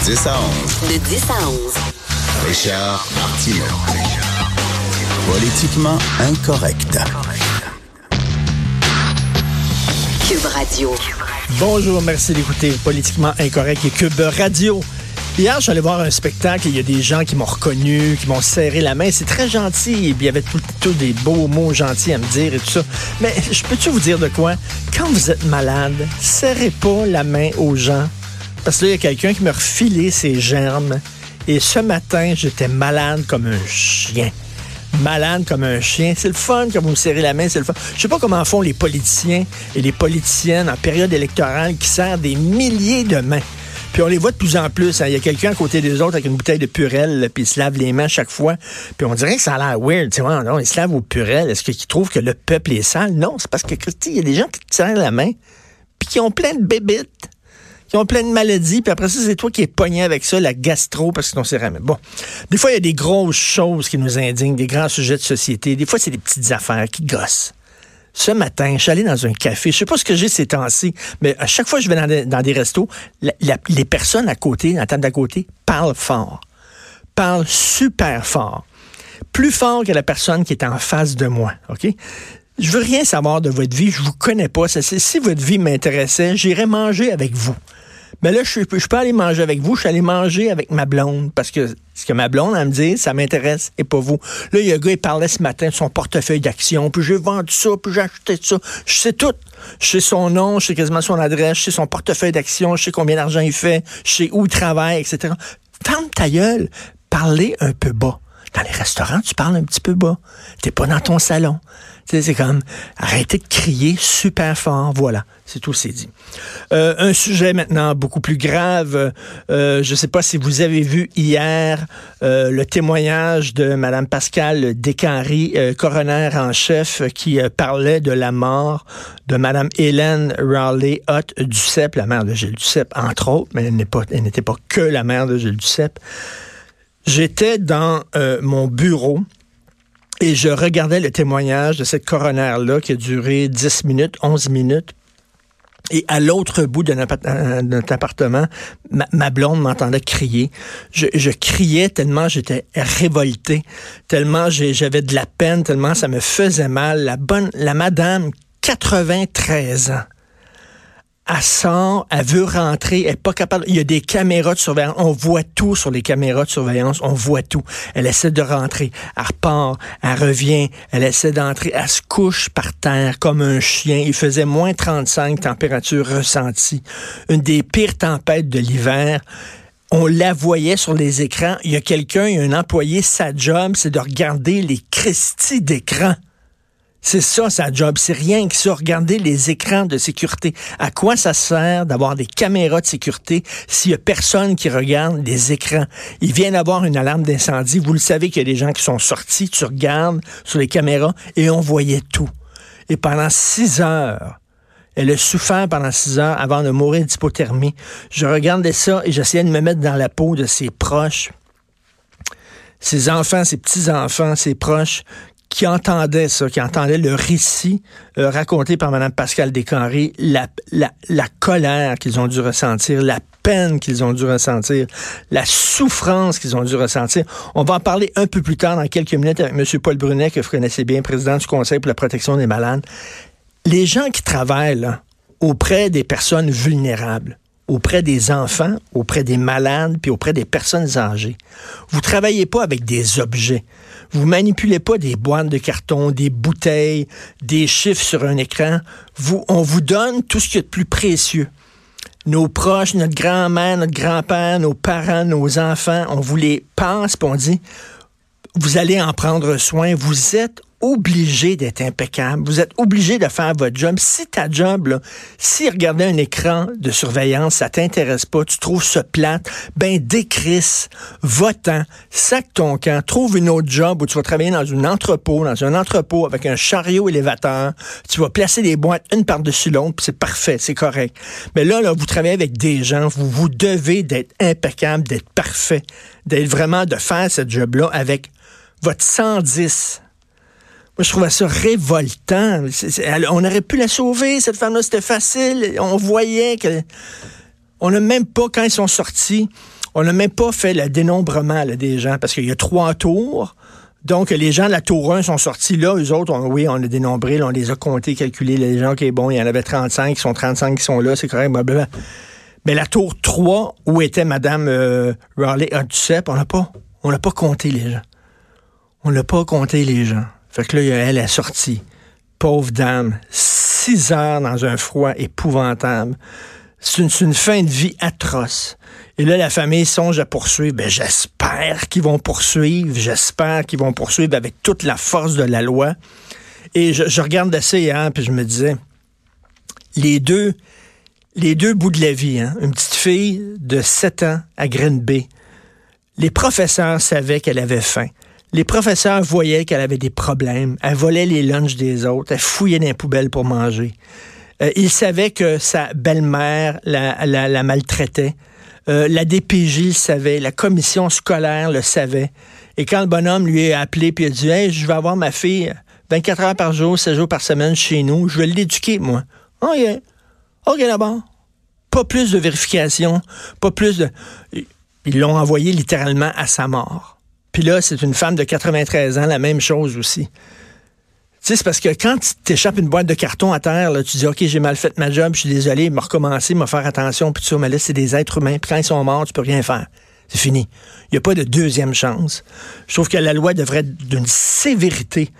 De 10 à 11. De 10 à 11. Richard Martineau. Politiquement incorrect. Cube Radio. Bonjour, merci d'écouter Politiquement Incorrect et Cube Radio. Hier, je suis allé voir un spectacle et il y a des gens qui m'ont reconnu, qui m'ont serré la main. C'est très gentil. Et puis, il y avait tout, tout des beaux mots gentils à me dire et tout ça. Mais je peux-tu vous dire de quoi? Quand vous êtes malade, serrez pas la main aux gens. Parce que là, il y a quelqu'un qui m'a refilé ses germes. Et ce matin, j'étais malade comme un chien malade comme un chien. C'est le fun quand vous me serrez la main, c'est le fun. Je sais pas comment font les politiciens et les politiciennes en période électorale qui serrent des milliers de mains. Puis on les voit de plus en plus. hein. Il y a quelqu'un à côté des autres avec une bouteille de purelle, puis il se lave les mains chaque fois. Puis on dirait que ça a l'air weird. Tu non, il se lave aux purelles. Est-ce qu'ils trouvent que le peuple est sale? Non, c'est parce que, Christy, il y a des gens qui te serrent la main, puis qui ont plein de bébites qui ont plein de maladies, puis après ça, c'est toi qui es pogné avec ça, la gastro, parce que ton céramique. Bon, des fois, il y a des grosses choses qui nous indignent, des grands sujets de société. Des fois, c'est des petites affaires qui gossent. Ce matin, je suis allé dans un café. Je sais pas ce que j'ai ces temps-ci, mais à chaque fois que je vais dans des, dans des restos, les personnes à côté, à la table d'à côté, parlent fort. Parlent super fort. Plus fort que la personne qui est en face de moi, OK? Je veux rien savoir de votre vie, je vous connais pas. Si votre vie m'intéressait, j'irais manger avec vous. Mais là, je, je peux aller manger avec vous, je suis allé manger avec ma blonde, parce que ce que ma blonde, elle me dit, ça m'intéresse et pas vous. Là, il y a un gars, il parlait ce matin de son portefeuille d'actions, puis j'ai vendu ça, puis j'ai acheté ça. Je sais tout. Je sais son nom, je sais quasiment son adresse, je sais son portefeuille d'actions, je sais combien d'argent il fait, je sais où il travaille, etc. Ferme ta gueule, parlez un peu bas. Dans les restaurants, tu parles un petit peu bas. T'es pas dans ton salon. C'est comme arrêtez de crier super fort. Voilà, c'est tout, c'est dit. Euh, un sujet maintenant beaucoup plus grave. Euh, je ne sais pas si vous avez vu hier euh, le témoignage de Mme Pascal Descaries, coroner en chef, qui parlait de la mort de Mme Hélène Raleigh Hutt Duceppe, la mère de Gilles Duceppe, entre autres, mais elle n'est pas- n'était pas que la mère de Gilles Duceppe. J'étais dans euh, mon bureau et je regardais le témoignage de cette coroner-là qui a duré 10 minutes, 11 minutes. Et à l'autre bout de notre, euh, notre appartement, ma, blonde m'entendait crier. Je, criais tellement j'étais révolté, tellement j'avais de la peine, tellement ça me faisait mal. La bonne, la madame, 93 ans, elle sort, elle veut rentrer, elle est pas capable. Il y a des caméras de surveillance. On voit tout sur les caméras de surveillance. On voit tout. Elle essaie de rentrer. Elle repart. Elle revient. Elle essaie d'entrer. Elle se couche par terre comme un chien. Il faisait moins 35 température ressentie. Une des pires tempêtes de l'hiver. On la voyait sur les écrans. Il y a quelqu'un, il y a un employé, sa job, c'est de regarder les Christie d'écran. C'est ça, sa job. C'est rien que ça. Regarder les écrans de sécurité. À quoi ça sert d'avoir des caméras de sécurité s'il y a personne qui regarde les écrans? Il vient d'avoir une alarme d'incendie. Vous le savez qu'il y a des gens qui sont sortis. Tu regardes sur les caméras et on voyait tout. Et pendant six heures, elle a souffert pendant six heures avant de mourir d'hypothermie. Je regardais ça et j'essayais de me mettre dans la peau de ses proches ses enfants, ses petits-enfants, ses proches, qui entendaient ça, qui entendaient le récit euh, raconté par Mme Pascal Descarrés, la, la, la colère qu'ils ont dû ressentir, la peine qu'ils ont dû ressentir, la souffrance qu'ils ont dû ressentir. On va en parler un peu plus tard, dans quelques minutes, avec M. Paul Brunet, que vous connaissez bien, président du Conseil pour la protection des malades. Les gens qui travaillent là, auprès des personnes vulnérables, auprès des enfants, auprès des malades, puis auprès des personnes âgées. Vous travaillez pas avec des objets. Vous manipulez pas des boîtes de carton, des bouteilles, des chiffres sur un écran. Vous, on vous donne tout ce qui est de plus précieux. Nos proches, notre grand-mère, notre grand-père, nos parents, nos enfants, on vous les passe, puis on dit, vous allez en prendre soin. Vous êtes obligé d'être impeccable. Vous êtes obligé de faire votre job. Si ta job, là, si regarder un écran de surveillance, ça t'intéresse pas, tu trouves ça plate, ben décrisse, va-t'en, sac ton camp, trouve une autre job où tu vas travailler dans un entrepôt, dans un entrepôt avec un chariot élévateur, tu vas placer des boîtes une par-dessus l'autre, c'est parfait, c'est correct. Mais là, là, vous travaillez avec des gens, vous vous devez d'être impeccable, d'être parfait, d'être vraiment, de faire ce job-là avec votre 110. Je trouvais ça révoltant. On aurait pu la sauver, cette femme-là, c'était facile. On voyait que. On n'a même pas, quand ils sont sortis, On n'a même pas fait le dénombrement des gens parce qu'il y a trois tours. Donc, les gens de la tour 1 sont sortis là. Eux autres, oui, on a dénombré, on les a comptés, calculés. Les gens, OK, bon, il y en avait 35, ils sont 35 qui sont là, c'est correct. Mais la tour 3, où était Mme euh, Raleigh Hudsup, on n'a pas, on n'a pas compté les gens. On n'a pas compté les gens. Fait que là, elle est sortie. Pauvre dame. Six heures dans un froid épouvantable. C'est une, fin de vie atroce. Et là, la famille songe à poursuivre. Ben, j'espère qu'ils vont poursuivre. J'espère qu'ils vont poursuivre avec toute la force de la loi. Et je, regardais ça hier, puis je me disais, les deux, les deux bouts de la vie, hein, une petite fille de 7 ans à Green Bay, les professeurs savaient qu'elle avait faim. Les professeurs voyaient qu'elle avait des problèmes. Elle volait les lunchs des autres. Elle fouillait dans les poubelles pour manger. Euh, ils savaient que sa belle-mère la, maltraitait. Euh, la DPJ le savait. La commission scolaire le savait. Et quand le bonhomme lui a appelé puis a dit Hey, je vais avoir ma fille 24 heures par jour, 7 jours par semaine chez nous, je vais l'éduquer, moi. OK. OK, d'abord. Pas plus de vérification, pas plus de. Ils l'ont envoyé littéralement à sa mort. Puis là, c'est une femme de 93 ans, la même chose aussi. Tu sais, c'est parce que quand tu t'échappes une boîte de carton à terre, tu dis, OK, j'ai mal fait ma job, je suis désolé, me recommencer, me faire attention, puis tout ça, mais là, c'est des êtres humains, puis quand ils sont morts, tu peux rien faire. C'est fini. Il n'y a pas de deuxième chance. Je trouve que la loi devrait être d'une sévérité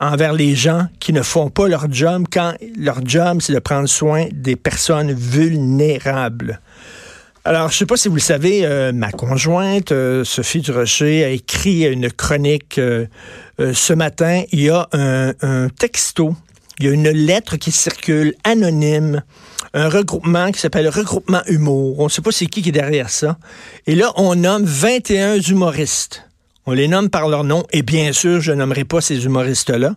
envers les gens qui ne font pas leur job quand leur job, c'est de prendre soin des personnes vulnérables. Alors, je sais pas si vous le savez, euh, ma conjointe, euh, Sophie Durocher, a écrit une chronique euh, ce matin. Il y a un, texto, il y a une lettre qui circule anonyme, un regroupement qui s'appelle Regroupement Humour. On ne sait pas c'est qui qui est derrière ça. Et là, on nomme 21 humoristes. On les nomme par leur nom. Et bien sûr, je nommerai pas ces humoristes-là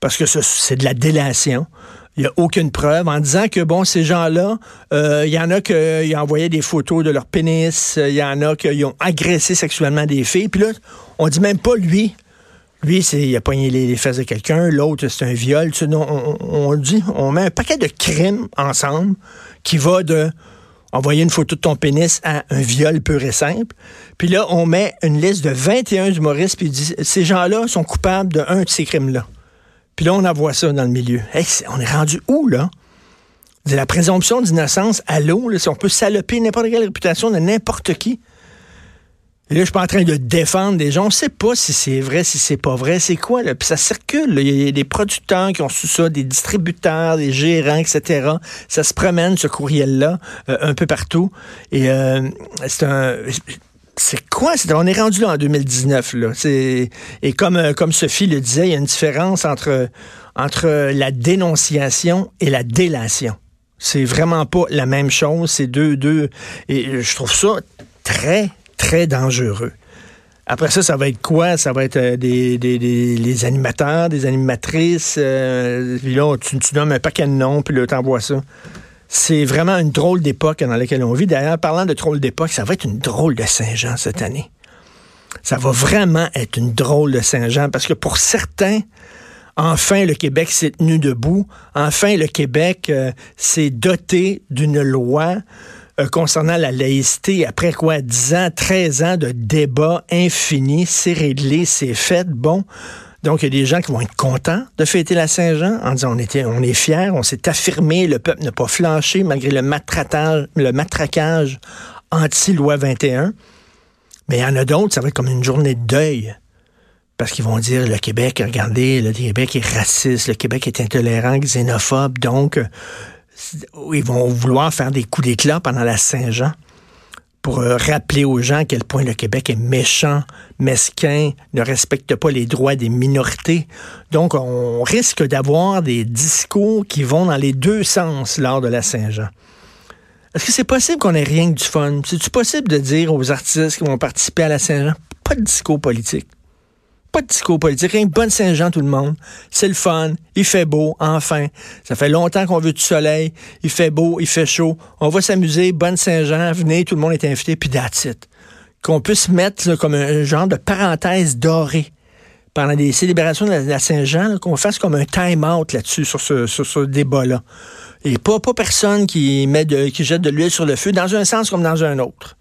parce que ce- c'est de la délation. Il n'y a aucune preuve en disant que, bon, ces gens-là, euh, il y en a qui envoyé des photos de leur pénis, euh, il y en a qui ont agressé sexuellement des filles. Puis là, on dit même pas lui. Lui, c'est, il a pogné les, les fesses de quelqu'un. L'autre, c'est un viol. Tu on, on- on dit, on met un paquet de crimes ensemble qui va de envoyer une photo de ton pénis à un viol pur et simple. Puis là, on met une liste de 21 humoristes, puis dit, ces gens-là sont coupables d'un de ces crimes-là. Puis là, on envoie ça dans le milieu. Hey, on est rendu où, là? C'est la présomption d'innocence à l'eau, là, si on peut saloper n'importe quelle réputation de n'importe qui. Et là, je suis pas en train de défendre des gens. On sait pas si c'est vrai, si c'est pas vrai. C'est quoi, là? Puis ça circule. là. Il y a des producteurs qui ont su ça, des distributeurs, des gérants, etc. Ça se promène, ce courriel-là, euh, un peu partout. Et euh, c'est un... C'est quoi? On est rendu là en 2019. Là. Et comme, euh, comme Sophie le disait, il y a une différence entre, entre la dénonciation et la délation. C'est vraiment pas la même chose. C'est deux, deux. Et je trouve ça très, très dangereux. Après ça, ça va être quoi? Ça va être euh, des, des, des- les animateurs, des animatrices. euh, puis là, tu, tu nommes un paquet de noms, puis là, t'envoies ça. C'est vraiment une drôle d'époque dans laquelle on vit. D'ailleurs, parlant de drôle d'époque, ça va être une drôle de Saint-Jean cette année. Ça va vraiment être une drôle de Saint-Jean parce que pour certains, enfin le Québec s'est tenu debout. Enfin le Québec euh, s'est doté d'une loi euh, concernant la laïcité. Après quoi, 10 ans, 13 ans de débats infinis, c'est réglé, c'est fait. Bon. Donc, il y a des gens qui vont être contents de fêter la Saint-Jean en disant on, était, on est fiers, on s'est affirmé, le peuple n'a pas flanché malgré le, matratage, le matraquage anti-loi 21. Mais il y en a d'autres, ça va être comme une journée de deuil. Parce qu'ils vont dire le Québec, regardez, le Québec est raciste, le Québec est intolérant, xénophobe, donc euh, ils vont vouloir faire des coups d'éclat pendant la Saint-Jean pour euh, rappeler aux gens à quel point le Québec est méchant, mesquin, ne respecte pas les droits des minorités. Donc, on risque d'avoir des discours qui vont dans les deux sens lors de la Saint-Jean. Est-ce que c'est possible qu'on ait rien que du fun? C'est-tu possible de dire aux artistes qui vont participer à la Saint-Jean, pas de discours politique? Pas de discours politique, rien bonne Saint-Jean tout le monde. C'est le fun, il fait beau, enfin. Ça fait longtemps qu'on veut du soleil, il fait beau, il fait chaud. On va s'amuser, bonne Saint-Jean, venez, tout le monde est invité, puis that's. Qu'on puisse mettre comme un genre de parenthèse dorée pendant des célébrations de la, Saint-Jean, qu'on fasse comme un time-out là-dessus, sur ce, sur ce débat-là. Et pas, pas personne qui met de, qui jette de l'huile sur le feu, dans un sens comme dans un autre.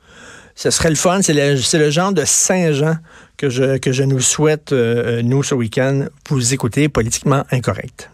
Ce serait le fun. C'est le, genre de Saint-Jean que je, que je nous souhaite, euh, nous, ce week-end. Vous écoutez Politiquement Incorrect.